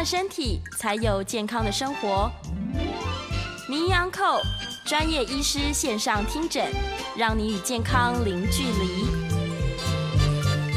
的身体，才有健康的生活。名医安扣专业医师线上听诊，让你与健康零距离。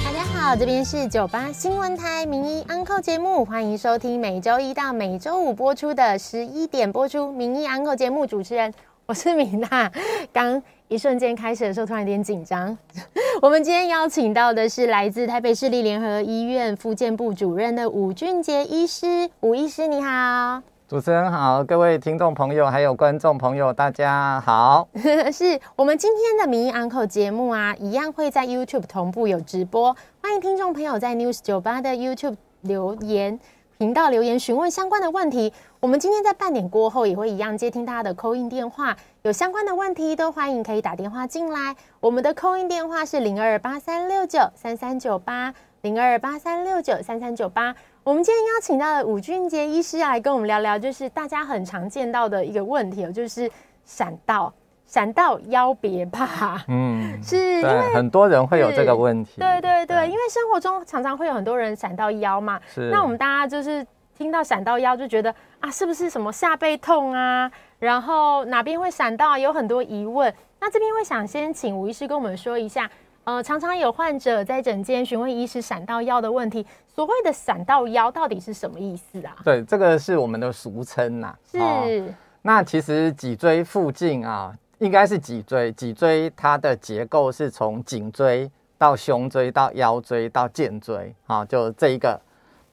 大家好，这边是九八新闻台名医安扣节目，欢迎收听每周一到每周五播出的十一点播出名医安扣节目。主持人我是米娜，刚一瞬间开始的时候突然有点紧张。我们今天邀请到的是来自台北市立联合医院复健部主任的吴俊杰医师，吴医师你好。主持人好，各位听众朋友还有观众朋友，大家好。是我们今天的名医安扣节目啊，一样会在 YouTube 同步有直播，欢迎听众朋友在 News 酒吧的 YouTube 留言频道留言询问相关的问题。我们今天在半点过后也会一样接听大家的 call in 电话，有相关的问题都欢迎可以打电话进来。我们的 call in 电话是零二八三六九三三九八零二八三六九三三九八。我们今天邀请到了吴俊杰医师来跟我们聊聊，就是大家很常见到的一个问题哦，就是闪到，闪到腰别怕。嗯，是因为很多人会有这个问题。对对对，因为生活中常常会有很多人闪到腰嘛。是。那我们大家就是听到闪到腰就觉得啊，是不是什么下背痛啊？然后哪边会闪到？有很多疑问。那这边会想先请吴医师跟我们说一下。呃，常常有患者在诊间询问医师闪到腰的问题。所谓的闪到腰到底是什么意思啊？对，这个是我们的俗称呐。是、哦。那其实脊椎附近啊，应该是脊椎。脊椎它的结构是从颈椎到胸椎到腰椎到荐椎啊，就这一个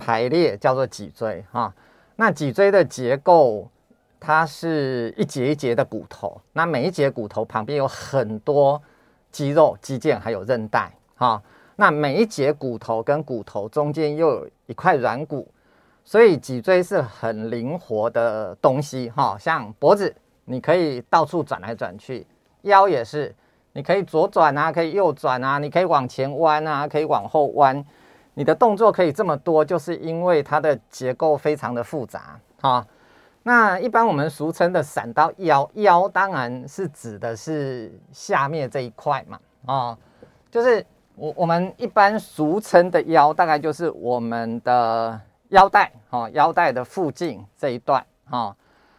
排列叫做脊椎啊。那脊椎的结构，它是一节一节的骨头。那每一节骨头旁边有很多。肌肉、肌腱还有韧带，哈，那每一节骨头跟骨头中间又有一块软骨，所以脊椎是很灵活的东西，哈，像脖子你可以到处转来转去，腰也是，你可以左转啊，可以右转啊，你可以往前弯啊，可以往后弯，你的动作可以这么多，就是因为它的结构非常的复杂，哈。那一般我们俗称的闪到腰，腰当然是指的是下面这一块嘛，啊、哦，就是我我们一般俗称的腰，大概就是我们的腰带，哈、哦，腰带的附近这一段，哈、哦。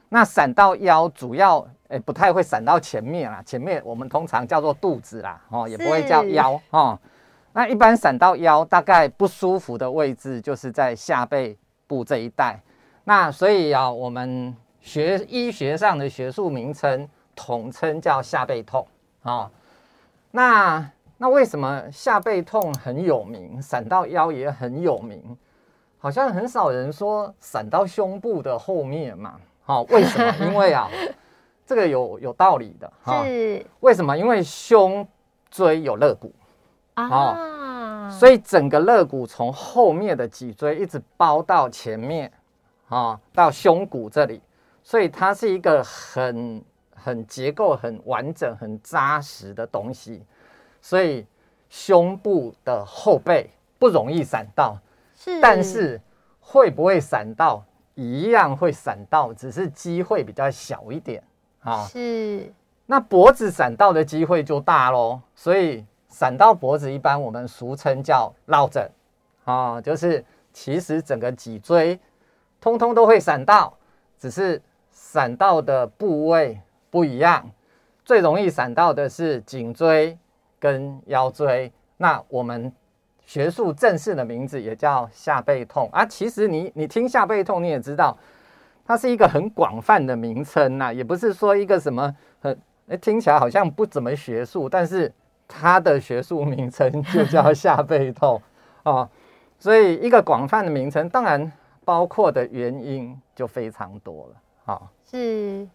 那闪到腰主要，诶，不太会闪到前面啦，前面我们通常叫做肚子啦，哦，也不会叫腰，哦。那一般闪到腰，大概不舒服的位置就是在下背部这一带。那所以啊，我们学医学上的学术名称统称叫下背痛啊。那那为什么下背痛很有名，闪到腰也很有名？好像很少人说闪到胸部的后面嘛。好，为什么？因为啊，这个有有道理的哈。是。为什么？因为胸椎有肋骨啊，所以整个肋骨从后面的脊椎一直包到前面。啊，到胸骨这里，所以它是一个很很结构很完整、很扎实的东西，所以胸部的后背不容易闪到，是，但是会不会闪到？一样会闪到，只是机会比较小一点啊。是，那脖子闪到的机会就大喽，所以闪到脖子一般我们俗称叫落枕啊，就是其实整个脊椎。通通都会闪到，只是闪到的部位不一样。最容易闪到的是颈椎跟腰椎。那我们学术正式的名字也叫下背痛啊。其实你你听下背痛，你也知道，它是一个很广泛的名称呐，也不是说一个什么很诶听起来好像不怎么学术，但是它的学术名称就叫下背痛 啊。所以一个广泛的名称，当然。包括的原因就非常多了，好，是，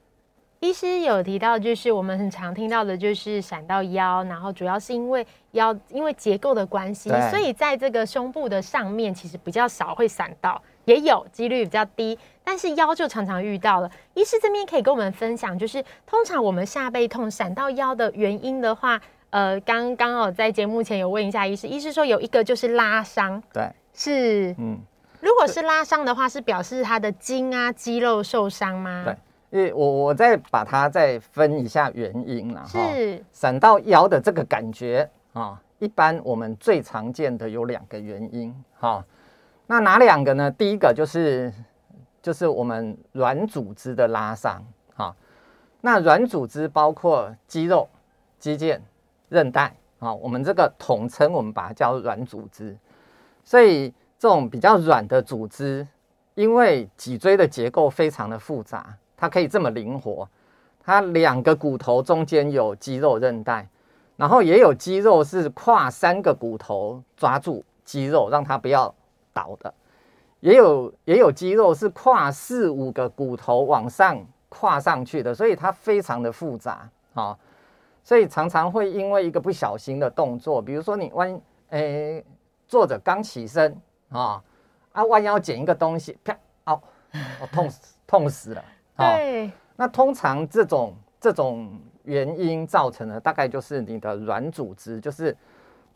医师有提到，就是我们很常听到的，就是闪到腰，然后主要是因为腰因为结构的关系，所以在这个胸部的上面其实比较少会闪到，也有几率比较低，但是腰就常常遇到了。医师这边可以跟我们分享，就是通常我们下背痛闪到腰的原因的话，呃，刚刚好在节目前有问一下医师，医师说有一个就是拉伤，对，是，嗯，如果是拉伤的话，是表示他的筋啊肌肉受伤吗？对。因为我我再把它再分一下原因了哈，是闪到腰的这个感觉啊，一般我们最常见的有两个原因哈，那哪两个呢？第一个就是就是我们软组织的拉伤哈，那软组织包括肌肉、肌腱、韧带啊，我们这个统称我们把它叫软组织，所以这种比较软的组织，因为脊椎的结构非常的复杂。它可以这么灵活，它两个骨头中间有肌肉韧带，然后也有肌肉是跨三个骨头抓住肌肉，让它不要倒的，也有也有肌肉是跨四五个骨头往上跨上去的，所以它非常的复杂啊，所以常常会因为一个不小心的动作，比如说你弯，诶，坐着刚起身啊，啊弯腰捡一个东西，啪，哦，我痛死，痛死了。对、哦，那通常这种这种原因造成的，大概就是你的软组织，就是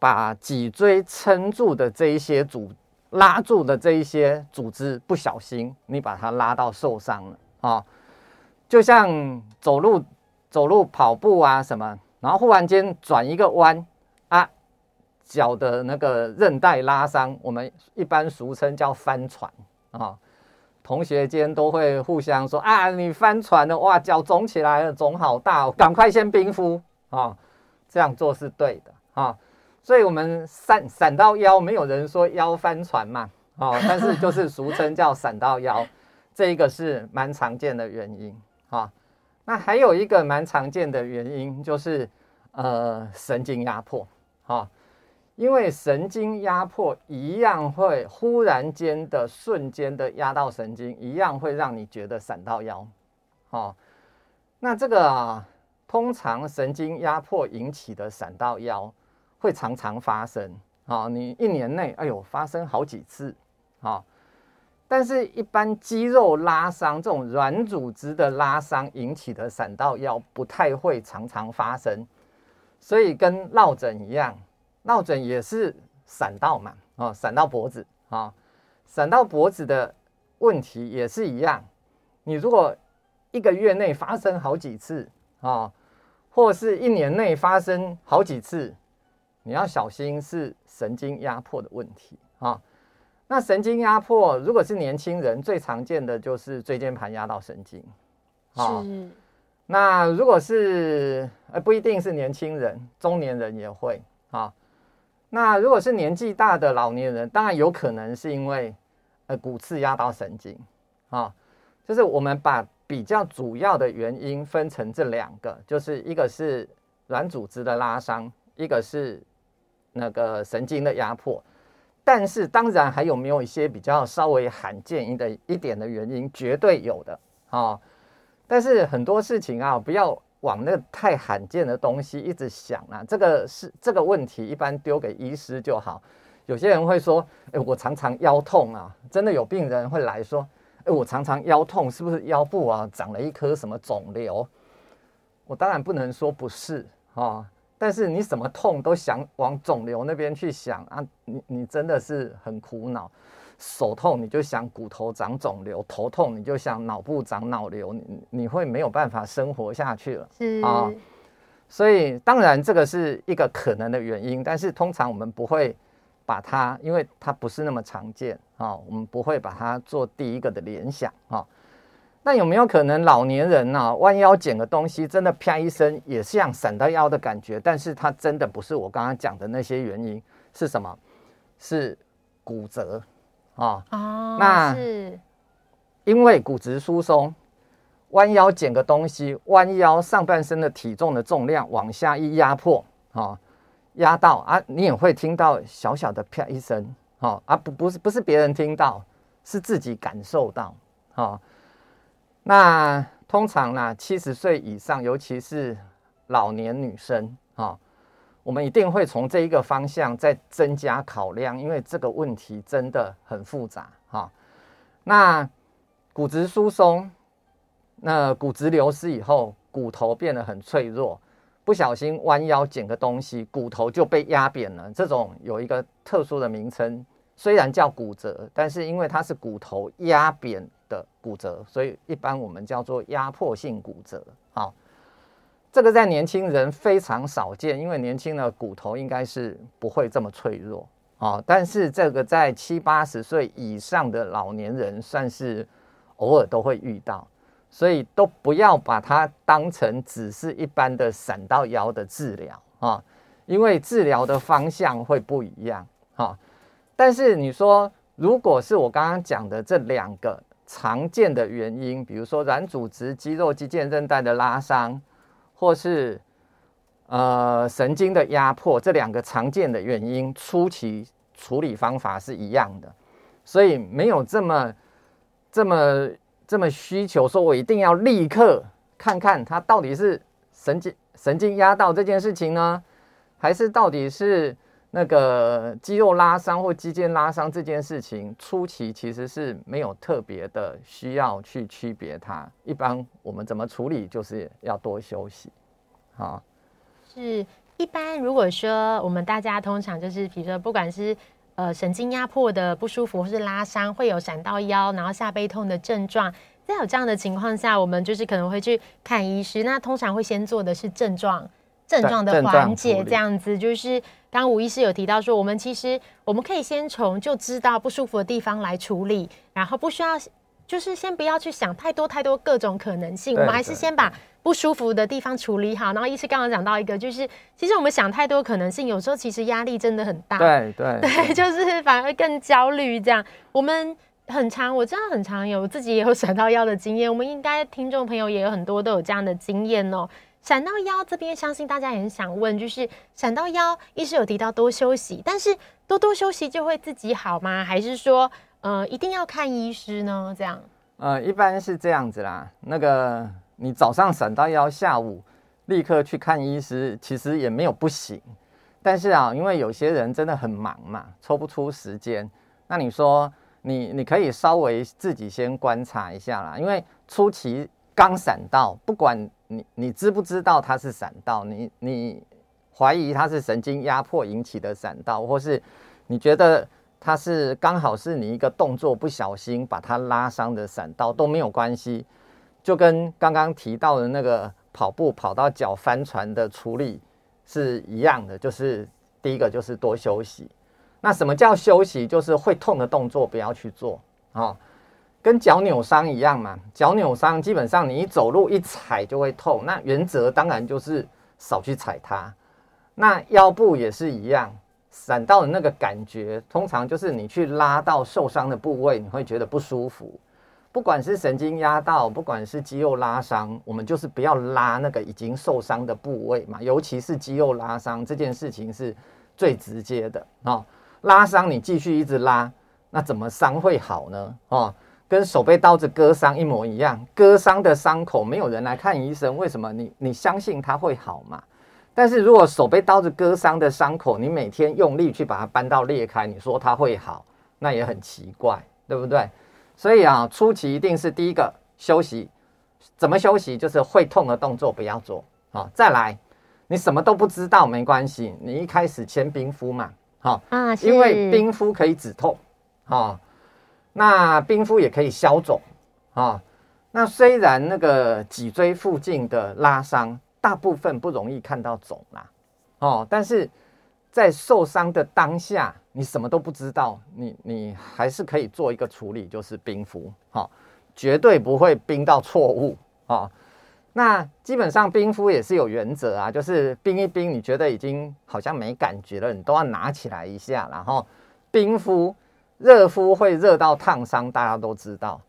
把脊椎撑住的这一些组拉住的这一些组织，不小心你把它拉到受伤了啊、哦，就像走路走路跑步啊什么，然后忽然间转一个弯啊，脚的那个韧带拉伤，我们一般俗称叫翻船啊。同学间都会互相说啊，你翻船了哇，脚肿起来了，肿好大，赶快先冰敷啊，这样做是对的啊。所以我们闪闪到腰，没有人说腰翻船嘛，啊，但是就是俗称叫闪到腰，这一个是蛮常见的原因啊。那还有一个蛮常见的原因就是呃神经压迫啊。因为神经压迫一样会忽然间的瞬间的压到神经，一样会让你觉得闪到腰，哦，那这个啊，通常神经压迫引起的闪到腰会常常发生，啊，你一年内，哎呦，发生好几次，啊，但是一般肌肉拉伤这种软组织的拉伤引起的闪到腰不太会常常发生，所以跟落枕一样。落枕也是闪到嘛，哦，闪到脖子啊，闪到脖子的问题也是一样。你如果一个月内发生好几次啊，或是一年内发生好几次，你要小心是神经压迫的问题啊。那神经压迫如果是年轻人，最常见的就是椎间盘压到神经啊。那如果是呃不一定是年轻人，中年人也会啊。那如果是年纪大的老年人，当然有可能是因为，呃，骨刺压到神经，啊，就是我们把比较主要的原因分成这两个，就是一个是软组织的拉伤，一个是那个神经的压迫。但是当然还有没有一些比较稍微罕见一的一点的原因，绝对有的啊。但是很多事情啊，不要。往那太罕见的东西一直想啊，这个是这个问题，一般丢给医师就好。有些人会说，哎，我常常腰痛啊，真的有病人会来说，哎，我常常腰痛，是不是腰部啊长了一颗什么肿瘤？我当然不能说不是啊，但是你什么痛都想往肿瘤那边去想啊，你你真的是很苦恼。手痛你就想骨头长肿瘤，头痛你就想脑部长脑瘤，你你会没有办法生活下去了啊、哦！所以当然这个是一个可能的原因，但是通常我们不会把它，因为它不是那么常见啊、哦，我们不会把它做第一个的联想啊。那、哦、有没有可能老年人呢、啊、弯腰捡个东西，真的啪一声也是像闪到腰的感觉，但是它真的不是我刚刚讲的那些原因，是什么？是骨折。哦，哦，那是因为骨质疏松，弯腰捡个东西，弯腰上半身的体重的重量往下一压迫，哦，压到啊，你也会听到小小的啪一声，哦，啊不不是不是别人听到，是自己感受到，哦，那通常呢，七十岁以上，尤其是老年女生啊，我们一定会从这一个方向再增加考量，因为这个问题真的很复杂哈。那骨质疏松，那骨质流失以后，骨头变得很脆弱，不小心弯腰捡个东西，骨头就被压扁了。这种有一个特殊的名称，虽然叫骨折，但是因为它是骨头压扁。的骨折，所以一般我们叫做压迫性骨折。好，这个在年轻人非常少见，因为年轻的骨头应该是不会这么脆弱啊。但是这个在七八十岁以上的老年人，算是偶尔都会遇到，所以都不要把它当成只是一般的闪到腰的治疗啊，因为治疗的方向会不一样啊。但是你说，如果是我刚刚讲的这两个。常见的原因，比如说软组织、肌肉、肌腱、韧带的拉伤，或是呃神经的压迫，这两个常见的原因，初期处理方法是一样的，所以没有这么这么这么需求，说我一定要立刻看看它到底是神经神经压到这件事情呢，还是到底是。那个肌肉拉伤或肌腱拉伤这件事情，初期其实是没有特别的需要去区别它。一般我们怎么处理，就是要多休息。好，是一般如果说我们大家通常就是，比如说不管是呃神经压迫的不舒服，或是拉伤，会有闪到腰，然后下背痛的症状，在有这样的情况下，我们就是可能会去看医师。那通常会先做的是症状。症状的缓解，这样子就是刚刚吴医师有提到说，我们其实我们可以先从就知道不舒服的地方来处理，然后不需要就是先不要去想太多太多各种可能性，我们还是先把不舒服的地方处理好。然后医师刚刚讲到一个，就是其实我们想太多可能性，有时候其实压力真的很大，对 对对，就是反而更焦虑。这样我们很常，我知道很常有自己也有 甩到腰的经验，我们应该听众朋友也有很多都有这样的经验哦。闪到腰这边，相信大家也很想问，就是闪到腰，医师有提到多休息，但是多多休息就会自己好吗？还是说，呃，一定要看医师呢？这样？呃，一般是这样子啦。那个你早上闪到腰，下午立刻去看医师，其实也没有不行。但是啊，因为有些人真的很忙嘛，抽不出时间。那你说，你你可以稍微自己先观察一下啦，因为初期刚闪到，不管。你你知不知道它是闪到？你你怀疑它是神经压迫引起的闪到，或是你觉得它是刚好是你一个动作不小心把它拉伤的闪到都没有关系，就跟刚刚提到的那个跑步跑到脚翻船的处理是一样的，就是第一个就是多休息。那什么叫休息？就是会痛的动作不要去做啊。跟脚扭伤一样嘛，脚扭伤基本上你一走路一踩就会痛，那原则当然就是少去踩它。那腰部也是一样，闪到的那个感觉，通常就是你去拉到受伤的部位，你会觉得不舒服。不管是神经压到，不管是肌肉拉伤，我们就是不要拉那个已经受伤的部位嘛，尤其是肌肉拉伤这件事情是最直接的啊。拉伤你继续一直拉，那怎么伤会好呢？哦。跟手被刀子割伤一模一样，割伤的伤口没有人来看医生，为什么？你你相信它会好吗？但是如果手被刀子割伤的伤口，你每天用力去把它扳到裂开，你说它会好，那也很奇怪，对不对？所以啊，初期一定是第一个休息，怎么休息？就是会痛的动作不要做啊。再来，你什么都不知道没关系，你一开始先冰敷嘛，好啊，因为冰敷可以止痛啊。那冰敷也可以消肿啊。那虽然那个脊椎附近的拉伤，大部分不容易看到肿啦，哦，但是在受伤的当下，你什么都不知道，你你还是可以做一个处理，就是冰敷，哈，绝对不会冰到错误啊。那基本上冰敷也是有原则啊，就是冰一冰，你觉得已经好像没感觉了，你都要拿起来一下，然后冰敷。热敷会热到烫伤，大家都知道，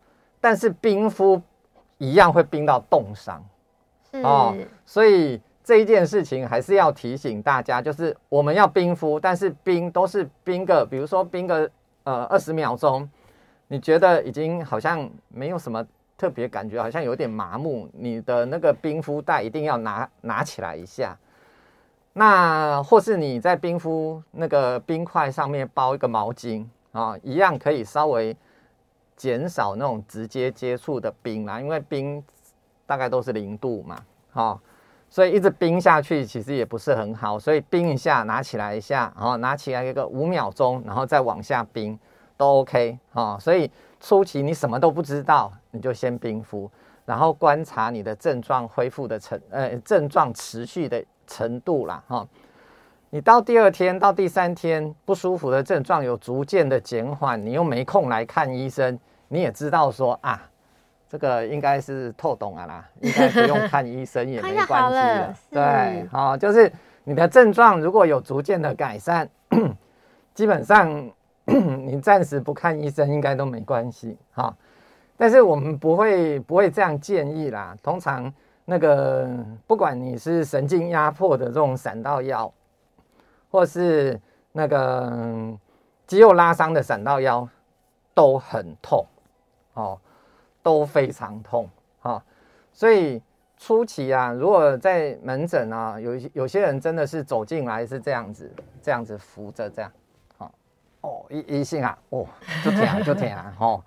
但是冰敷一样会冰到冻伤，哦，所以这一件事情还是要提醒大家，就是我们要冰敷，但是冰都是冰个，比如说冰个呃二十秒钟，你觉得已经好像没有什么特别感觉好像有点麻木，你的那个冰敷袋一定要拿拿起来一下。那或是你在冰敷那个冰块上面包一个毛巾啊，一样可以稍微减少那种直接接触的冰啦，因为冰大概都是零度嘛，哈，所以一直冰下去其实也不是很好，所以冰一下，拿起来一下，然后拿起来一个五秒钟，然后再往下冰都 OK 啊。所以初期你什么都不知道，你就先冰敷，然后观察你的症状恢复的程，呃，症状持续的。程度啦，哈，你到第二天到第三天不舒服的症状有逐渐的减缓，你又没空来看医生，你也知道说啊，这个应该是透懂了啦，应该不用看医生也没 关系了。对，好，就是你的症状如果有逐渐的改善，基本上 你暂时不看医生应该都没关系，哈。但是我们不会不会这样建议啦，通常。那个，不管你是神经压迫的这种闪到腰，或是那个肌肉拉伤的闪到腰，都很痛，哦，都非常痛，哦，所以初期啊，如果在门诊啊，有有些人真的是走进来是这样子，这样子扶着这样，哦，哦，一一性啊，哦，就疼就疼啊，哦，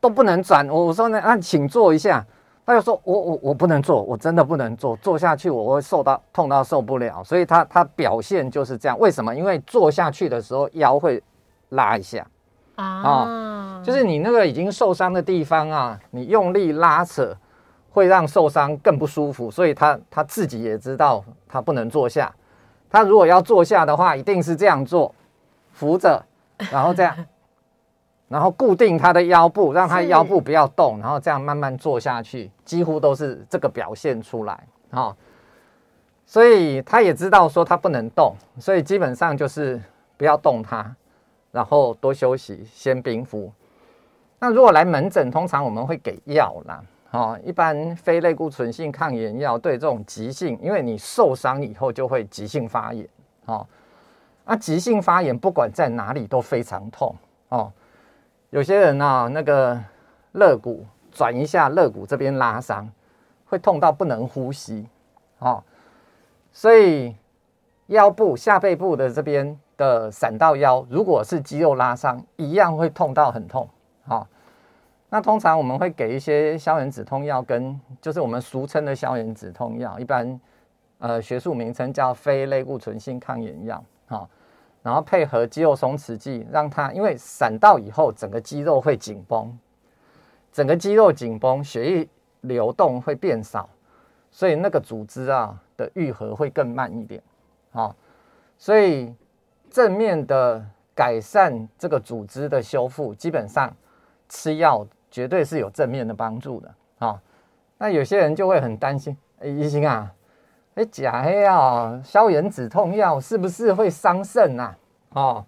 都不能转，我我说呢，那请坐一下。他就说：“我我我不能坐，我真的不能坐，坐下去我会受到痛到受不了。”所以他他表现就是这样。为什么？因为坐下去的时候腰会拉一下啊，啊，就是你那个已经受伤的地方啊，你用力拉扯会让受伤更不舒服。所以他他自己也知道他不能坐下。他如果要坐下的话，一定是这样做，扶着，然后这样。然后固定他的腰部，让他腰部不要动，然后这样慢慢坐下去，几乎都是这个表现出来啊、哦。所以他也知道说他不能动，所以基本上就是不要动他，然后多休息，先冰敷。那如果来门诊，通常我们会给药啦，哦，一般非类固醇性抗炎药对这种急性，因为你受伤以后就会急性发炎，哦，那急性发炎不管在哪里都非常痛，哦。有些人啊，那个肋骨转一下，肋骨这边拉伤，会痛到不能呼吸，哦，所以腰部下背部的这边的闪到腰，如果是肌肉拉伤，一样会痛到很痛，哦，那通常我们会给一些消炎止痛药，跟就是我们俗称的消炎止痛药，一般呃学术名称叫非类固醇性抗炎药，哦。然后配合肌肉松弛剂，让它因为闪到以后，整个肌肉会紧绷，整个肌肉紧绷，血液流动会变少，所以那个组织啊的愈合会更慢一点，啊，所以正面的改善这个组织的修复，基本上吃药绝对是有正面的帮助的，啊，那有些人就会很担心，哎，医生啊。哎，假黑啊，消炎止痛药是不是会伤肾呐？哦，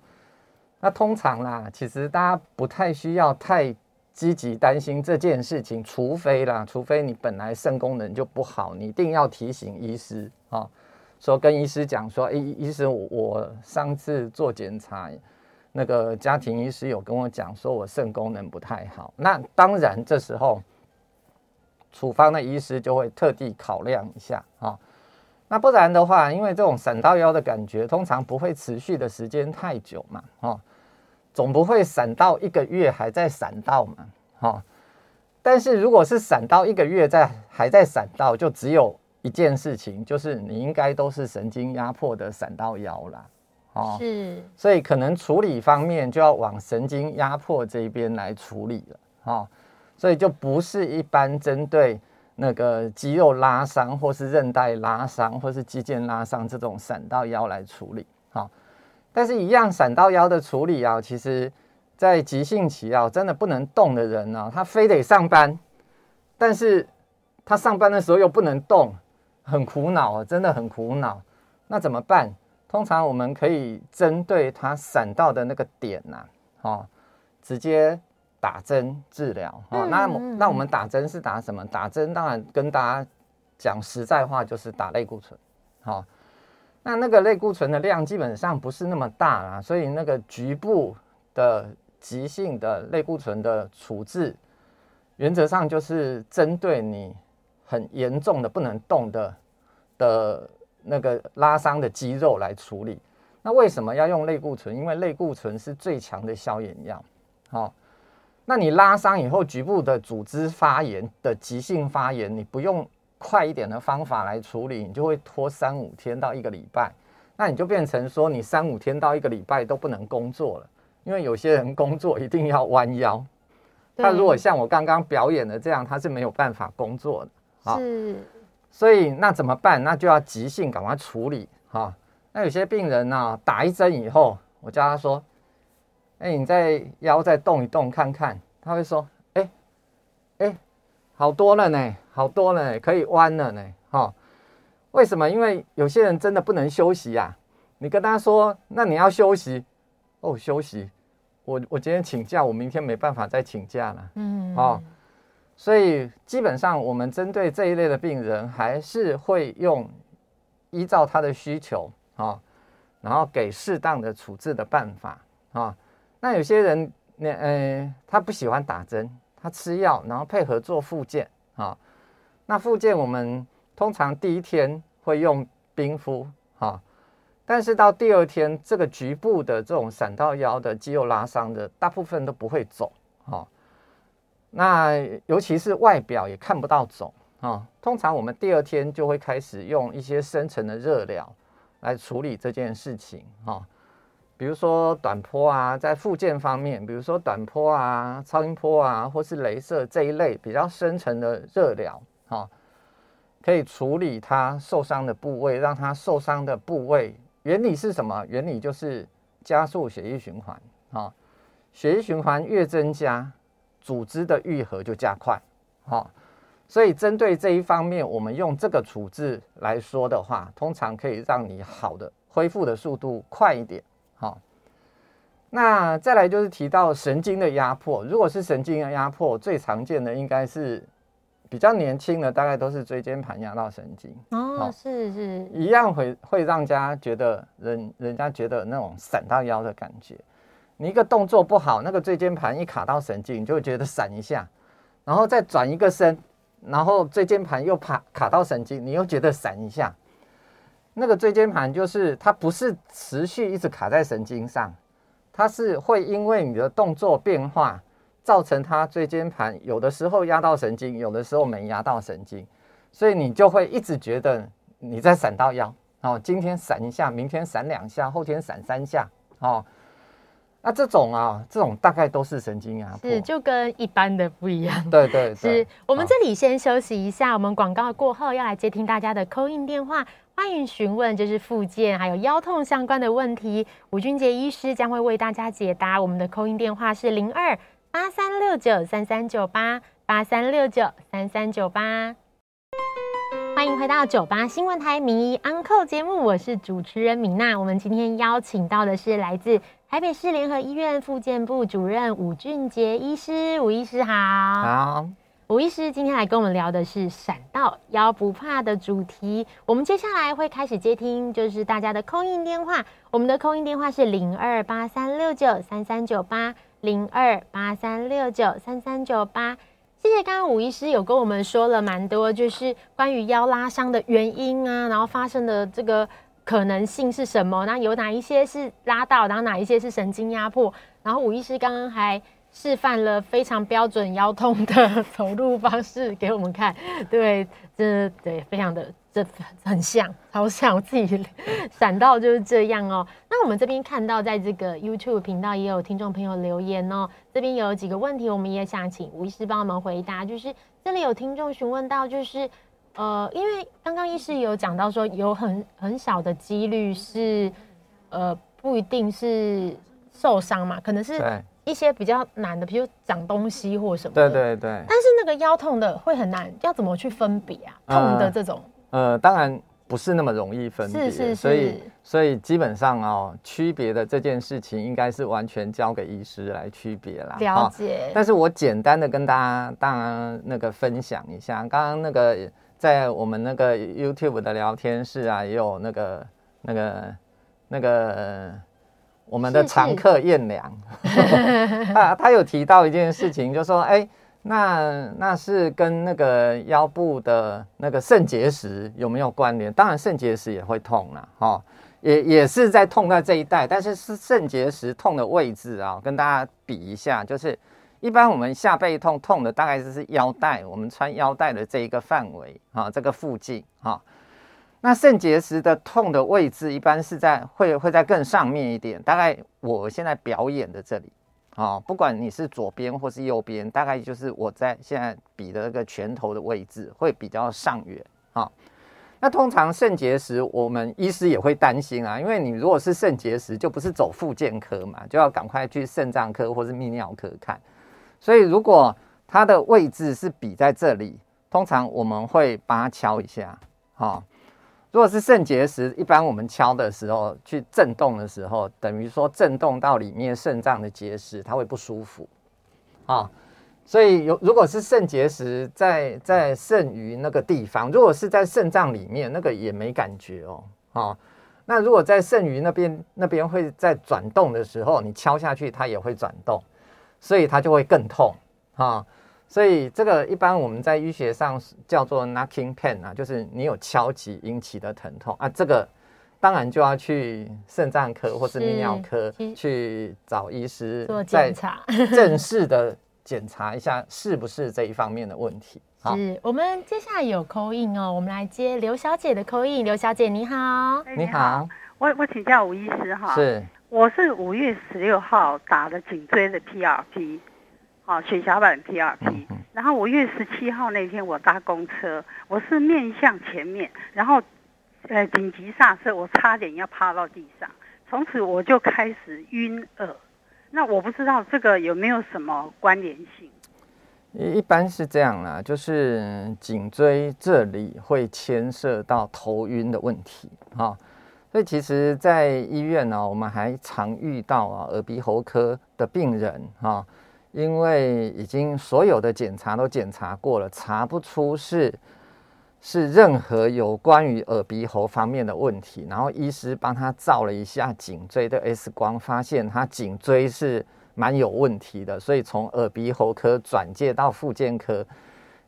那通常啦，其实大家不太需要太积极担心这件事情，除非啦，除非你本来肾功能就不好，你一定要提醒医师啊、哦，说跟医师讲说，哎，医师，我上次做检查，那个家庭医师有跟我讲说我肾功能不太好，那当然这时候处方的医师就会特地考量一下啊。哦那不然的话，因为这种闪到腰的感觉，通常不会持续的时间太久嘛，哦，总不会闪到一个月还在闪到嘛，哦，但是如果是闪到一个月在还在闪到，就只有一件事情，就是你应该都是神经压迫的闪到腰啦，哦，是，所以可能处理方面就要往神经压迫这一边来处理了，哦，所以就不是一般针对。那个肌肉拉伤，或是韧带拉伤，或是肌腱拉伤这种闪到腰来处理，好，但是一样闪到腰的处理啊，其实，在急性期啊，真的不能动的人呢，他非得上班，但是他上班的时候又不能动，很苦恼，真的很苦恼。那怎么办？通常我们可以针对他闪到的那个点呐，哦，直接。打针治疗啊，那那我们打针是打什么？打针当然跟大家讲实在话，就是打类固醇。好，那那个类固醇的量基本上不是那么大啦，所以那个局部的急性的类固醇的处置，原则上就是针对你很严重的不能动的的那个拉伤的肌肉来处理。那为什么要用类固醇？因为类固醇是最强的消炎药。好，那你拉伤以后局部的组织发炎的急性发炎，你不用快一点的方法来处理，你就会拖三五天到一个礼拜。那你就变成说，你三五天到一个礼拜都不能工作了，因为有些人工作一定要弯腰。他如果像我刚刚表演的这样，他是没有办法工作的。好，是，所以那怎么办？那就要急性赶快处理。哈，那有些病人呢，打一针以后，我叫他说：“哎，你再腰再动一动看看。”他会说：“哎，哎，好多了呢，好多了呢，可以弯了呢。”哈，为什么？因为有些人真的不能休息呀。你跟他说：“那你要休息哦，休息。”我我今天请假，我明天没办法再请假了。嗯，哦，所以基本上我们针对这一类的病人，还是会用依照他的需求啊，然后给适当的处置的办法啊。那有些人，那呃，他不喜欢打针，他吃药，然后配合做复健啊。那复健我们通常第一天会用冰敷啊。但是到第二天，这个局部的这种闪到腰的肌肉拉伤的，大部分都不会肿，哈。那尤其是外表也看不到肿，啊。通常我们第二天就会开始用一些深层的热疗来处理这件事情，哈。比如说短波啊，在附件方面，比如说短波啊、超音波啊，或是镭射这一类比较深层的热疗，哈，可以处理它受伤的部位，让它受伤的部位。原理是什么？原理就是加速血液循环啊，血液循环越增加，组织的愈合就加快，好，所以针对这一方面，我们用这个处置来说的话，通常可以让你好的恢复的速度快一点，好。那再来就是提到神经的压迫，如果是神经的压迫，最常见的应该是。比较年轻的大概都是椎间盘压到神经哦，是是，一样会会让家觉得人人家觉得那种闪到腰的感觉。你一个动作不好，那个椎间盘一卡到神经，你就会觉得闪一下，然后再转一个身，然后椎间盘又卡卡到神经，你又觉得闪一下。那个椎间盘就是它不是持续一直卡在神经上，它是会因为你的动作变化。造成它椎间盘有的时候压到神经，有的时候没压到神经，所以你就会一直觉得你在闪到腰哦。今天闪一下，明天闪两下，后天闪三下哦。那这种啊，这种大概都是神经压迫，是就跟一般的不一样。对对对，是我们这里先休息一下，我们广告过后要来接听大家的 call in 电话，欢迎询问就是复健还有腰痛相关的问题，吴俊杰医师将会为大家解答。我们的 call in 电话是零二。八三六九三三九八八三六九三三九八，欢迎回到九八新闻台名医安扣节目，我是主持人米娜。我们今天邀请到的是来自台北市联合医院复健部主任吴俊杰医师，吴医师好。好，吴医师今天来跟我们聊的是闪到腰不怕的主题。我们接下来会开始接听，就是大家的 call in 电话。我们的 call in 电话是零二八三六九三三九八。零二八三六九三三九八，谢谢。刚刚吴医师有跟我们说了蛮多，就是关于腰拉伤的原因啊，然后发生的这个可能性是什么？那有哪一些是拉到，然后哪一些是神经压迫？然后吴医师刚刚还示范了非常标准腰痛的 走路方式给我们看，对，这对非常的。这很像，好像我自己 闪到就是这样哦。那我们这边看到，在这个 YouTube 频道也有听众朋友留言哦。这边有几个问题，我们也想请吴医师帮我们回答。就是这里有听众询问到，就是呃，因为刚刚医师有讲到说，有很很小的几率是呃不一定是受伤嘛，可能是一些比较难的，比如长东西或什么的。对对对。但是那个腰痛的会很难，要怎么去分别啊？痛的这种。嗯呃，当然不是那么容易分别，是是是，所以所以基本上哦，区别的这件事情应该是完全交给医师来区别啦。了解。哦，但是我简单的跟大家当然那个分享一下，刚刚那个在我们那个 YouTube 的聊天室啊，也有那个那个那个我们的常客燕良，他 他有提到一件事情，就说哎。那那是跟那个腰部的那个肾结石有没有关联？当然肾结石也会痛了，哈，也也是在痛在这一带，但是是肾结石痛的位置啊，跟大家比一下，就是一般我们下背痛痛的大概就是腰带，我们穿腰带的这一个范围啊，这个附近啊。那肾结石的痛的位置一般是在会会在更上面一点，大概我现在表演的这里。啊、不管你是左边或是右边，大概就是我在现在比的那个拳头的位置会比较上缘啊、那通常肾结石，我们医师也会担心啊，因为你如果是肾结石，就不是走复健科嘛，就要赶快去肾脏科或是泌尿科看。所以如果它的位置是比在这里，通常我们会把它敲一下，哈、哦。如果是肾结石，一般我们敲的时候去震动的时候，等于说震动到里面肾脏的结石，它会不舒服，啊，所以有如果是肾结石在在肾盂那个地方，如果是在肾脏里面，那个也没感觉哦，啊，那如果在肾盂那边那边会在转动的时候，你敲下去它也会转动，所以它就会更痛，啊。所以这个一般我们在医学上叫做 knocking pain 啊，就是你有敲击引起的疼痛啊。这个当然就要去肾脏科或是泌尿科去找医师做检查，正式的检查一下是不是这一方面的问题。好，是我们接下来有 call in 哦，我们来接刘小姐的 call in。刘小姐你好，你好，我我请教吴医师哈，是，我是五月十六号打的颈椎的 PRP。哦，血小板 PRP，然后五月十七号那天我搭公车，我是面向前面，然后呃紧急刹车，我差点要趴到地上，从此我就开始晕耳。那我不知道这个有没有什么关联性？一般是这样啦，就是颈椎这里会牵涉到头晕的问题啊，所以其实，在医院呢，我们还常遇到啊耳鼻喉科的病人啊。因为已经所有的检查都检查过了，查不出是是任何有关于耳鼻喉方面的问题。然后医师帮他照了一下颈椎的 X 光，发现他颈椎是蛮有问题的，所以从耳鼻喉科转介到复健科。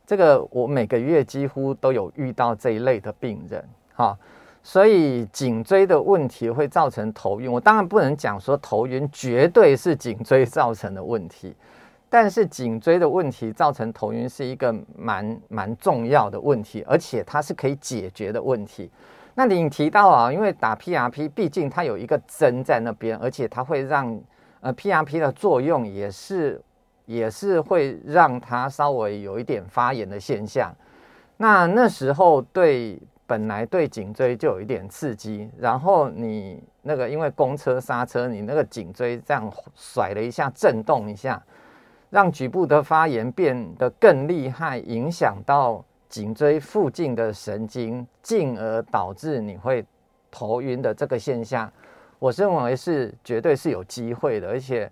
这个我每个月几乎都有遇到这一类的病人，哈。所以颈椎的问题会造成头晕，我当然不能讲说头晕绝对是颈椎造成的问题，但是颈椎的问题造成头晕是一个蛮蛮重要的问题，而且它是可以解决的问题。那你提到啊，因为打 PRP，毕竟它有一个针在那边，而且它会让呃 PRP 的作用也是也是会让它稍微有一点发炎的现象。那那时候对。本来对颈椎就有一点刺激，然后你那个因为公车刹车，你那个颈椎这样甩了一下，震动一下，让局部的发炎变得更厉害，影响到颈椎附近的神经，进而导致你会头晕的这个现象，我认为是绝对是有机会的，而且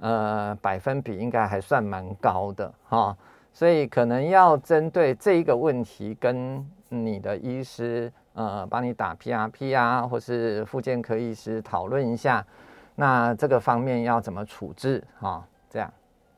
呃百分比应该还算蛮高的哈，所以可能要针对这一个问题跟。你的医师呃，帮你打 PRP 啊，或是复健科医师讨论一下，那这个方面要怎么处置哈、哦？这样，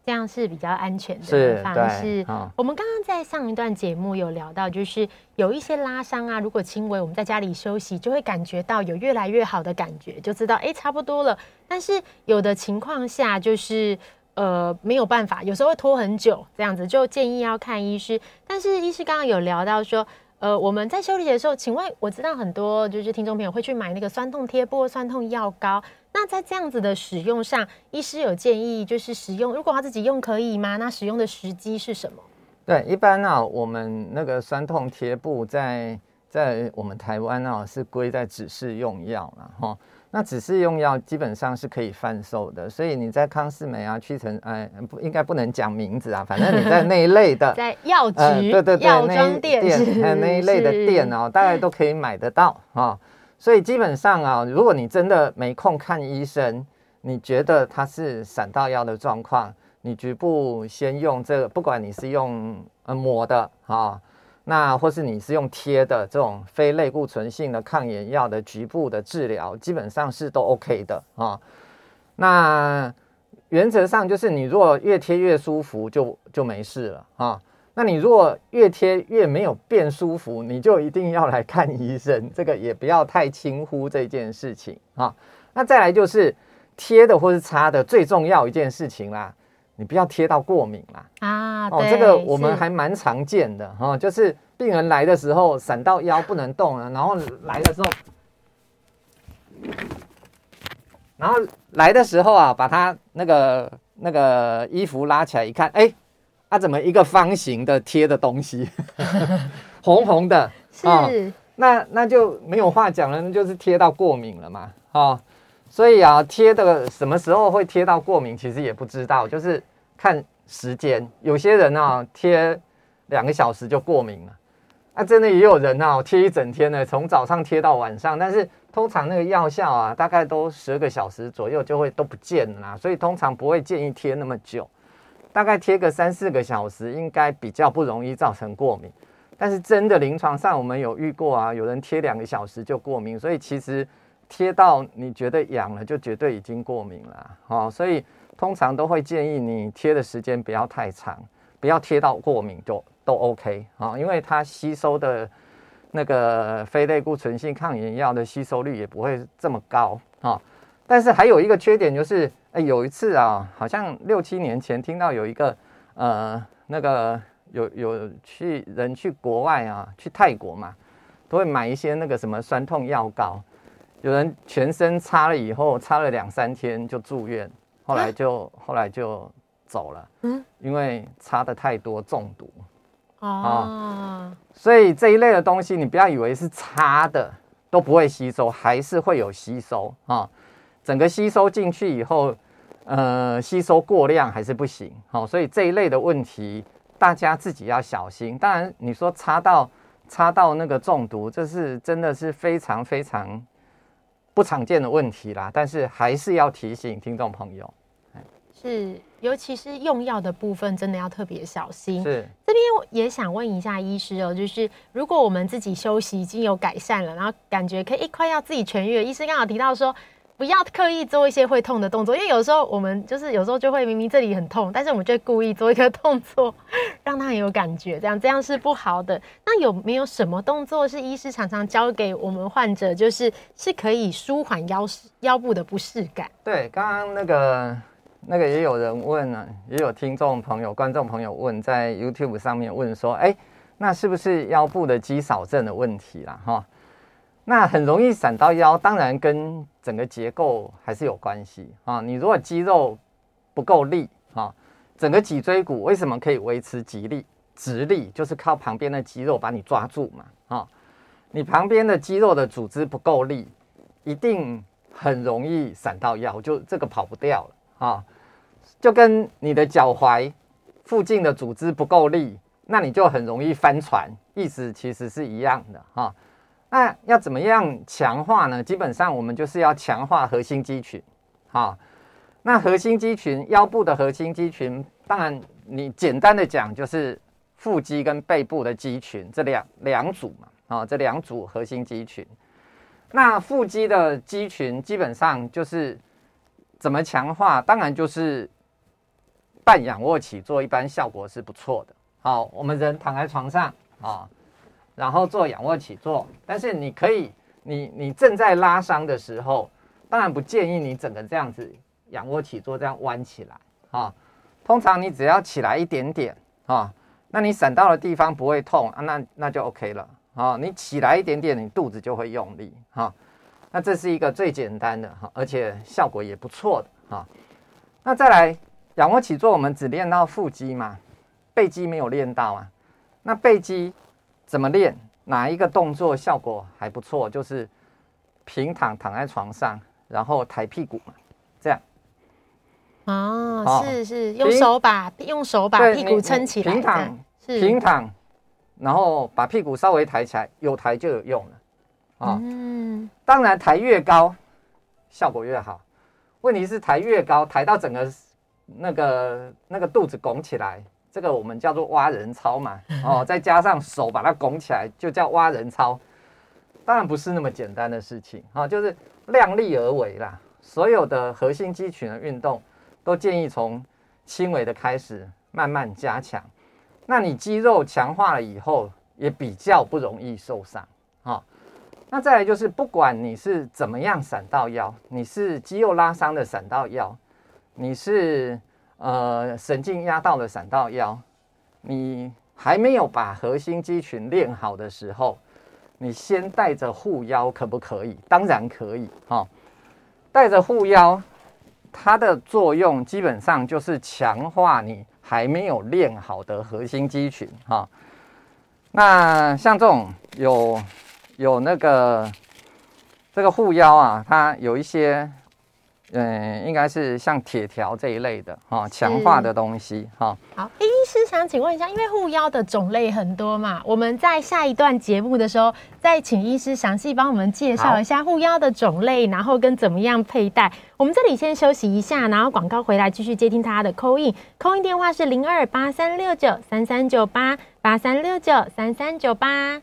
这样是比较安全的方式。哦、我们刚刚在上一段节目有聊到，就是有一些拉伤啊，如果轻微，我们在家里休息，就会感觉到有越来越好的感觉，就知道哎，差不多了。但是有的情况下，就是呃没有办法，有时候会拖很久，这样子就建议要看医师。但是医师刚刚有聊到说。呃，我们在修理的时候，请问我知道很多就是听众朋友会去买那个酸痛贴布、酸痛药膏。那在这样子的使用上，医师有建议就是使用，如果他自己用可以吗？那使用的时机是什么？对，一般呢、啊，我们那个酸痛贴布在在我们台湾呢、啊、是归在指示用药了哈。那指示用药基本上是可以贩售的，所以你在康士美啊、屈臣哎，不应该不能讲名字啊，反正你在那一类的，在药局、呃、对对对，药妆店那一店那一类的店哦，大概都可以买得到啊、哦。所以基本上啊，如果你真的没空看医生，你觉得它是闪到腰的状况，你局部先用这个，不管你是用呃抹的啊。那或是你是用贴的这种非类固醇性的抗炎药的局部的治疗，基本上是都 OK 的啊。那原则上就是你如果越贴越舒服，就就没事了啊。那你如果越贴越没有变舒服，你就一定要来看医生。这个也不要太轻忽这件事情啊。那再来就是贴的或是擦的最重要一件事情啦，你不要贴到过敏啦啊。哦，这个我们还蛮常见的哈，就是病人来的时候闪到腰不能动了，然后来的时候，然后来的时候啊，把他那个那个衣服拉起来一看，哎。它、啊、怎么一个方形的贴的东西，红红的，是，哦、那那就没有话讲了，那就是贴到过敏了嘛，哦，所以啊，贴的什么时候会贴到过敏，其实也不知道，就是看时间，有些人啊贴两个小时就过敏了，啊，真的也有人啊贴一整天呢，从早上贴到晚上，但是通常那个药效啊，大概都十二个小时左右就会都不见了啦，所以通常不会建议贴那么久。大概贴个三四个小时，应该比较不容易造成过敏。但是真的临床上我们有遇过啊，有人贴两个小时就过敏，所以其实贴到你觉得痒了，就绝对已经过敏了。哦，所以通常都会建议你贴的时间不要太长，不要贴到过敏就都 OK 啊，因为它吸收的那个非类固醇性抗炎药的吸收率也不会这么高啊。但是还有一个缺点就是。哎，有一次啊，好像六七年前听到有一个，呃，那个有有去人去国外啊，去泰国嘛，都会买一些那个什么酸痛药膏，有人全身擦了以后，擦了两三天就住院，后来就、啊、后来就走了，嗯，因为擦的太多中毒，哦，哦，所以这一类的东西你不要以为是擦的都不会吸收，还是会有吸收啊、哦，整个吸收进去以后。呃，吸收过量还是不行，好、哦，所以这一类的问题大家自己要小心。当然，你说插到插到那个中毒，这是真的是非常非常不常见的问题啦。但是还是要提醒听众朋友，是，尤其是用药的部分，真的要特别小心。是，这边也想问一下医师哦，就是如果我们自己休息已经有改善了，然后感觉可以一块药自己痊愈了，医师刚好提到说。不要刻意做一些会痛的动作，因为有时候我们就是有时候就会明明这里很痛，但是我们就会故意做一个动作，让他很有感觉，这样这样是不好的。那有没有什么动作是医师常常教给我们患者，就是是可以舒缓腰腰部的不适感？对，刚刚那个那个也有人问了，也有听众朋友、观众朋友问，在 YouTube 上面问说，哎，那是不是腰部的肌少症的问题啦？哈。那很容易闪到腰，当然跟整个结构还是有关系啊。你如果肌肉不够力啊，整个脊椎骨为什么可以维持直立？直立就是靠旁边的肌肉把你抓住嘛啊。你旁边的肌肉的组织不够力，一定很容易闪到腰，就这个跑不掉了啊。就跟你的脚踝附近的组织不够力，那你就很容易翻船，意思其实是一样的啊。那要怎么样强化呢？基本上我们就是要强化核心肌群，好，那核心肌群，腰部的核心肌群，当然你简单的讲就是腹肌跟背部的肌群这两两组嘛，啊，这两组核心肌群。那腹肌的肌群基本上就是怎么强化？当然就是半仰卧起坐，一般效果是不错的。好，我们人躺在床上啊。然后做仰卧起坐，但是你可以，你你正在拉伤的时候，当然不建议你整个这样子仰卧起坐这样弯起来啊。通常你只要起来一点点啊，那你闪到的地方不会痛啊，那那就 OK 了啊。你起来一点点，你肚子就会用力哈。那这是一个最简单的哈，而且效果也不错的哈。那再来仰卧起坐，我们只练到腹肌嘛，背肌没有练到啊。那背肌。怎么练？哪一个动作效果还不错？就是平躺躺在床上，然后抬屁股嘛，这样。哦，哦是是，用手把用手把屁股撑起来。平躺是平躺，然后把屁股稍微抬起来，有抬就有用了。啊、哦，嗯，当然抬越高效果越好。问题是抬越高，抬到整个那个那个肚子拱起来。这个我们叫做挖人操嘛，哦，再加上手把它拱起来，就叫挖人操。当然不是那么简单的事情啊，就是量力而为啦。所有的核心肌群的运动都建议从轻微的开始，慢慢加强。那你肌肉强化了以后，也比较不容易受伤啊。那再来就是，不管你是怎么样闪到腰，你是肌肉拉伤的闪到腰，你是呃神经压到了闪到腰，你还没有把核心肌群练好的时候，你先带着护腰可不可以？当然可以哈。带着护腰，它的作用基本上就是强化你还没有练好的核心肌群哈。那像这种有有那个这个护腰啊，它有一些。嗯，应该是像铁条这一类的哈，强化的东西哈。好，医师想请问一下，因为护腰的种类很多嘛，我们在下一段节目的时候，再请医师详细帮我们介绍一下护腰的种类，然后跟怎么样佩戴。我们这里先休息一下，然后广告回来继续接听他的 call in，call in 电话是零二八三六九三三九八八三六九三三九八。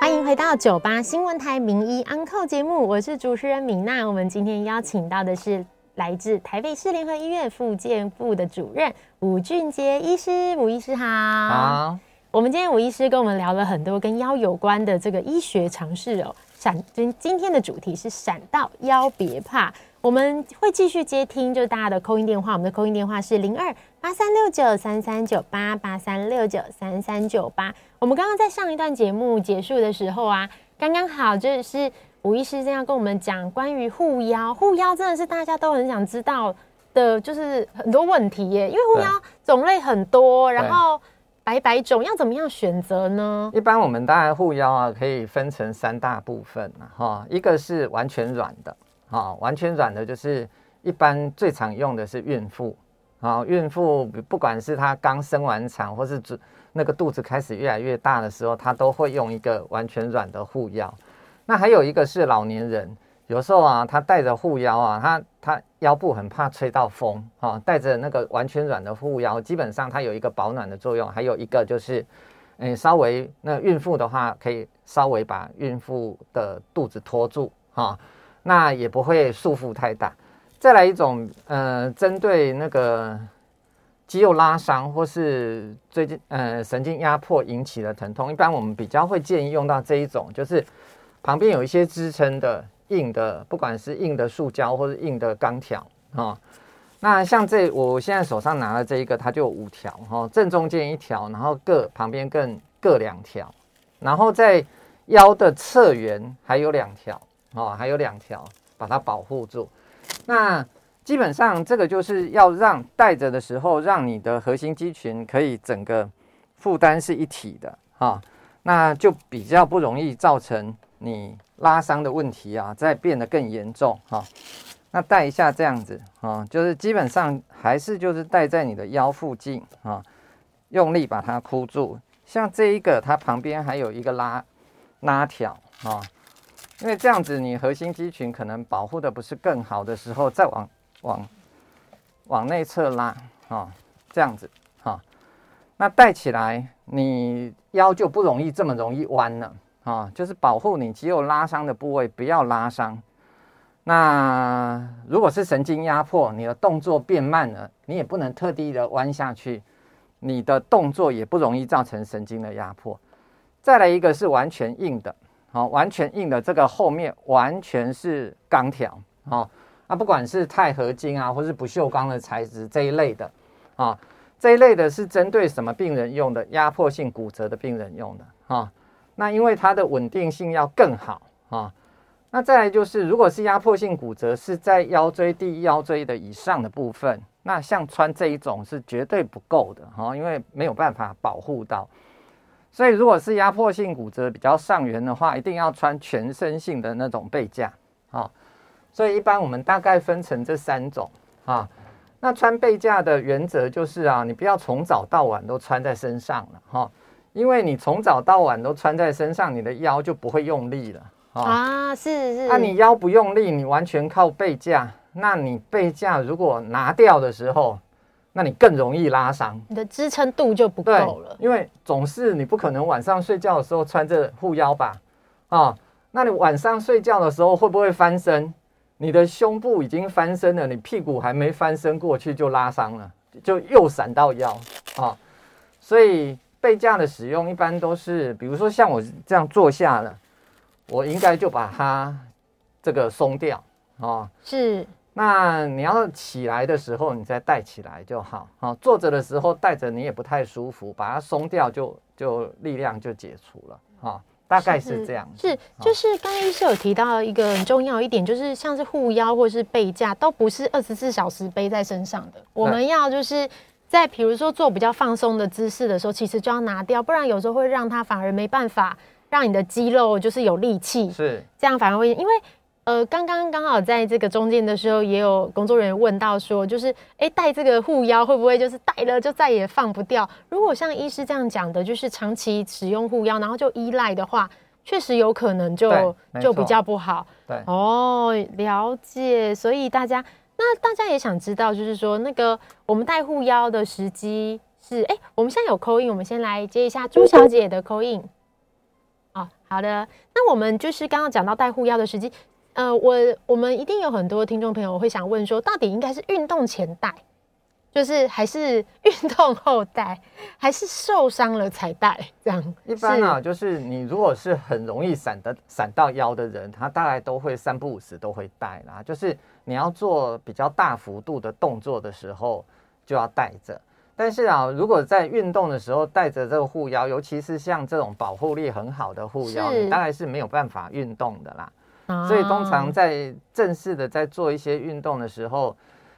欢迎回到九八新闻台名医 Uncle 节目，我是主持人米娜。我们今天邀请到的是来自台北市联合医院复健部的主任吴俊杰医师，吴医师好。好，我们今天吴医师跟我们聊了很多跟腰有关的这个医学常识哦。闪今今天的主题是闪到腰别怕，我们会继续接听，就是大家的扣音电话，我们的扣音电话是零二八三六九三三九八八三六九三三九八。我们刚刚在上一段节目结束的时候啊，刚刚好就是吴医师这样跟我们讲关于护腰，护腰真的是大家都很想知道的，就是很多问题耶，因为护腰种类很多，然后。百百种要怎么样选择呢？一般我们当然护腰啊，可以分成三大部分哈。一个是完全软的，哈，完全软的就是一般最常用的是孕妇，啊，孕妇不管是她刚生完产，或是那个肚子开始越来越大的时候，她都会用一个完全软的护腰。那还有一个是老年人。有时候啊，他带着护腰啊，他他腰部很怕吹到风啊，带着那个完全软的护腰，基本上它有一个保暖的作用，还有一个就是，嗯，稍微那孕妇的话，可以稍微把孕妇的肚子托住哈，那也不会束缚太大。再来一种，呃，针对那个肌肉拉伤或是最近呃神经压迫引起的疼痛，一般我们比较会建议用到这一种，就是旁边有一些支撑的。硬的，不管是硬的塑胶或者硬的钢条啊，那像这我现在手上拿的这一个，它就有五条哈，正中间一条，然后各旁边更各两条，然后在腰的侧缘还有两条哦，还有两条把它保护住。那基本上这个就是要让戴着的时候，让你的核心肌群可以整个负担是一体的哈，那就比较不容易造成你。拉伤的问题啊，再变得更严重哈。那戴一下这样子啊，就是基本上还是就是戴在你的腰附近啊，用力把它箍住。像这一个，它旁边还有一个拉拉条啊，因为这样子你核心肌群可能保护的不是更好的时候，再往往往内侧拉啊，这样子哈。那带起来你腰就不容易这么容易弯了。啊，就是保护你肌肉拉伤的部位不要拉伤。那如果是神经压迫，你的动作变慢了，你也不能特地的弯下去，你的动作也不容易造成神经的压迫。再来一个是完全硬的，好，完全硬的这个后面完全是钢条，好，那不管是钛合金啊，或是不锈钢的材质这一类的，啊，这一类的是针对什么病人用的？压迫性骨折的病人用的，啊。那因为它的稳定性要更好啊，那再来就是，如果是压迫性骨折是在腰椎、第一腰椎的以上的部分，那像穿这一种是绝对不够的哈，因为没有办法保护到。所以如果是压迫性骨折比较上缘的话，一定要穿全身性的那种背架啊。所以一般我们大概分成这三种啊。那穿背架的原则就是啊，你不要从早到晚都穿在身上了哈。因为你从早到晚都穿在身上，你的腰就不会用力了啊！是是。那你腰不用力，你完全靠背架，那你背架如果拿掉的时候，那你更容易拉伤，你的支撑度就不够了。因为总是你不可能晚上睡觉的时候穿着护腰吧？啊，那你晚上睡觉的时候会不会翻身？你的胸部已经翻身了，你屁股还没翻身过去就拉伤了，就又闪到腰啊、哦。所以背架的使用一般都是，比如说像我这样坐下了，我应该就把它这个松掉啊。哦、是。那你要起来的时候，你再带起来就好。好，坐着的时候带着你也不太舒服，把它松掉就就力量就解除了。哈，大概是这样。是，就是刚刚医师有提到一个很重要一点，就是像是护腰或是背架，都不是二十四小时背在身上的。我们要就是在比如说做比较放松的姿势的时候，其实就要拿掉，不然有时候会让它反而没办法让你的肌肉就是有力气。是，这样反而会因为。呃，刚刚刚好在这个中间的时候，也有工作人员问到说，就是哎，戴这个护腰会不会就是戴了就再也放不掉？如果像医师这样讲的，就是长期使用护腰，然后就依赖的话，确实有可能就就比较不好。对，哦，了解。所以大家，那大家也想知道，就是说那个我们戴护腰的时机是，哎，我们现在有 call in，我们先来接一下朱小姐的 in。哦，好的，那我们就是刚刚讲到戴护腰的时机。呃，我我们一定有很多听众朋友会想问说，到底应该是运动前戴，就是还是运动后戴，还是受伤了才戴？这样一般啊，就是你如果是很容易闪的闪到腰的人，他大概都会三不五时都会戴啦。就是你要做比较大幅度的动作的时候就要戴着。但是啊，如果在运动的时候戴着这个护腰，尤其是像这种保护力很好的护腰，你大概是没有办法运动的啦。所以通常在正式的在做一些运动的时候，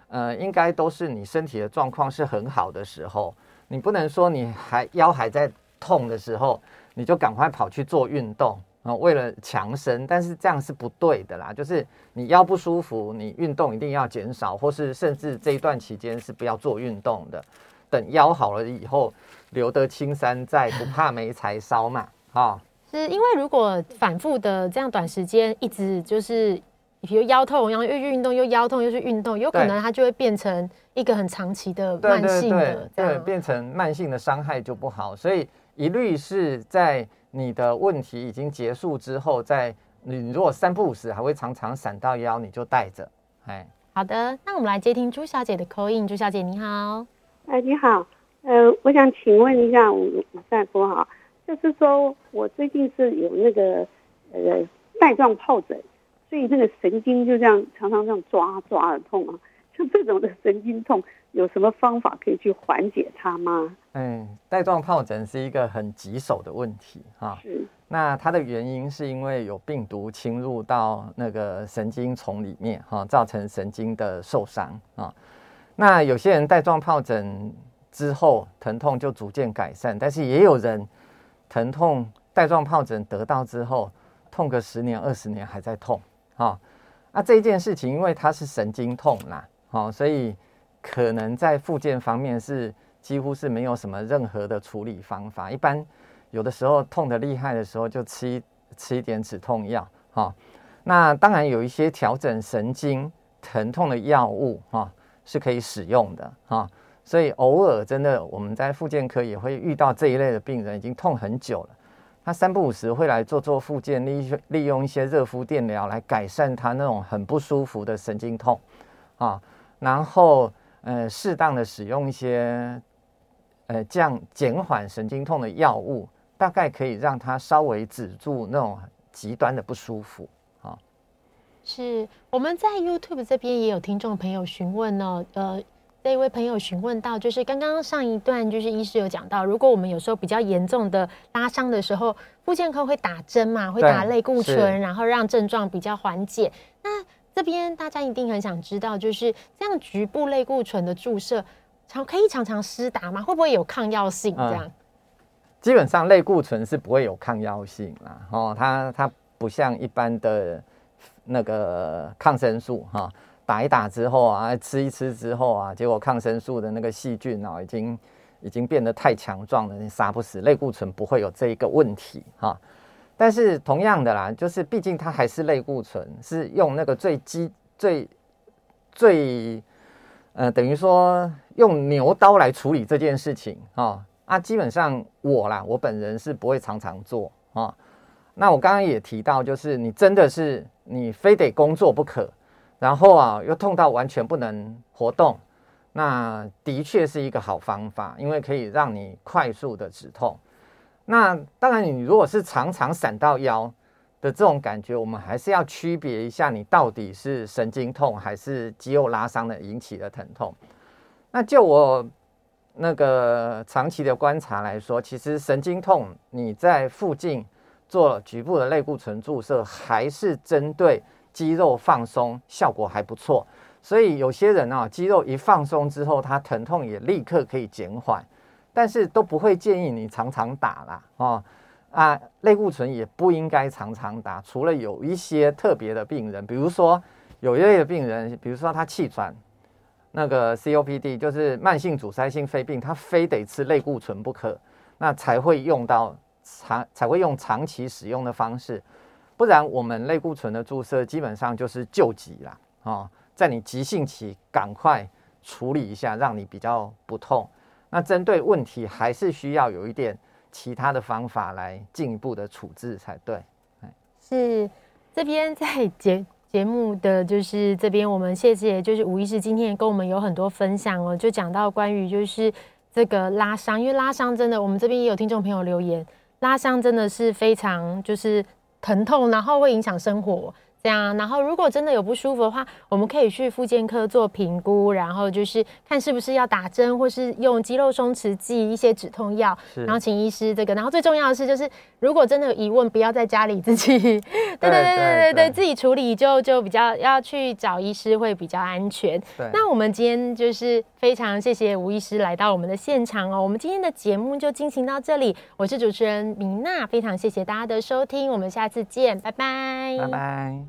呃，应该都是你身体的状况是很好的时候，你不能说你还腰还在痛的时候，你就赶快跑去做运动啊，为了强身，但是这样是不对的啦。就是你腰不舒服，你运动一定要减少，或是甚至这一段期间是不要做运动的。等腰好了以后，留得青山在，不怕没柴烧嘛，哈。是因为如果反复的这样短时间一直就是，比如腰痛，然后又运动又腰痛又是运动，有可能它就会变成一个很长期的慢性的，对变成慢性的伤害就不好。所以一律是在你的问题已经结束之后，在你如果三不五时还会常常闪到腰，你就带着。哎，好的，那我们来接听朱小姐的 call in。朱小姐你好，哎你好，呃，我想请问一下吴吴大夫哈。就是说，我最近是有那个呃带状疱疹，所以那个神经就这样常常这样抓抓的痛啊。像这种的神经痛，有什么方法可以去缓解它吗？嗯，带状疱疹是一个很棘手的问题哈。是。那它的原因是因为有病毒侵入到那个神经丛里面哈，造成神经的受伤啊。那有些人带状疱疹之后疼痛就逐渐改善，但是也有人。疼痛带状疱疹得到之后，痛个十年二十年还在痛，啊，那这件事情因为它是神经痛啦，哦，所以可能在复健方面是几乎是没有什么任何的处理方法。一般有的时候痛得厉害的时候，就吃吃一点止痛药，哈。那当然有一些调整神经疼痛的药物，哈，是可以使用的，哈。所以偶尔真的，我们在复健科也会遇到这一类的病人，已经痛很久了。他三不五时会来做做复健，利利用一些热敷电疗来改善他那种很不舒服的神经痛啊。然后呃，适当的使用一些呃降减缓神经痛的药物，大概可以让他稍微止住那种极端的不舒服啊。是我们在 YouTube 这边也有听众朋友询问呢，呃。这一位朋友询问到，就是刚刚上一段，就是医师有讲到，如果我们有时候比较严重的拉伤的时候，复健科会打针嘛，会打类固醇，然后让症状比较缓解。那这边大家一定很想知道，就是这样局部类固醇的注射，常可以常常施打吗？会不会有抗药性？这样？嗯，基本上类固醇是不会有抗药性啦，哦，它它不像一般的那个抗生素哈。打一打之后啊，吃一吃之后啊，结果抗生素的那个细菌啊，已经已经变得太强壮了，你杀不死。类固醇不会有这一个问题哈。但是同样的啦，就是毕竟它还是类固醇，是用那个最基最最呃，等于说用牛刀来处理这件事情啊啊。基本上我啦，我本人是不会常常做啊。那我刚刚也提到，就是你真的是你非得工作不可。然后啊又痛到完全不能活动，那的确是一个好方法，因为可以让你快速的止痛。那当然，你如果是常常闪到腰的这种感觉，我们还是要区别一下，你到底是神经痛还是肌肉拉伤的引起的疼痛。那就我那个长期的观察来说，其实神经痛你在附近做局部的类固醇注射，还是针对肌肉放松效果还不错。所以有些人啊，肌肉一放松之后，他疼痛也立刻可以减缓。但是都不会建议你常常打啦，哦啊，类固醇也不应该常常打，除了有一些特别的病人，比如说有一类的病人，比如说他气喘，那个 COPD 就是慢性阻塞性肺病，他非得吃类固醇不可，那才会用到长才会用长期使用的方式，不然我们类固醇的注射基本上就是救急啦，哦，在你急性期赶快处理一下，让你比较不痛。那针对问题还是需要有一点其他的方法来进一步的处置才对。是这边在节节目的就是这边，我们谢谢就是吴医师今天跟我们有很多分享哦，就讲到关于就是这个拉伤，因为拉伤真的，我们这边也有听众朋友留言，拉伤真的是非常就是疼痛，然后会影响生活。这样，然后如果真的有不舒服的话，我们可以去复健科做评估，然后就是看是不是要打针，或是用肌肉松弛剂、一些止痛药，然后请医师这个。然后最重要的是，就是如果真的有疑问，不要在家里自己，对对对对对对，自己处理就就比较要去找医师会比较安全。那我们今天就是非常谢谢吴医师来到我们的现场哦。我们今天的节目就进行到这里，我是主持人明娜，非常谢谢大家的收听，我们下次见，拜拜，拜拜。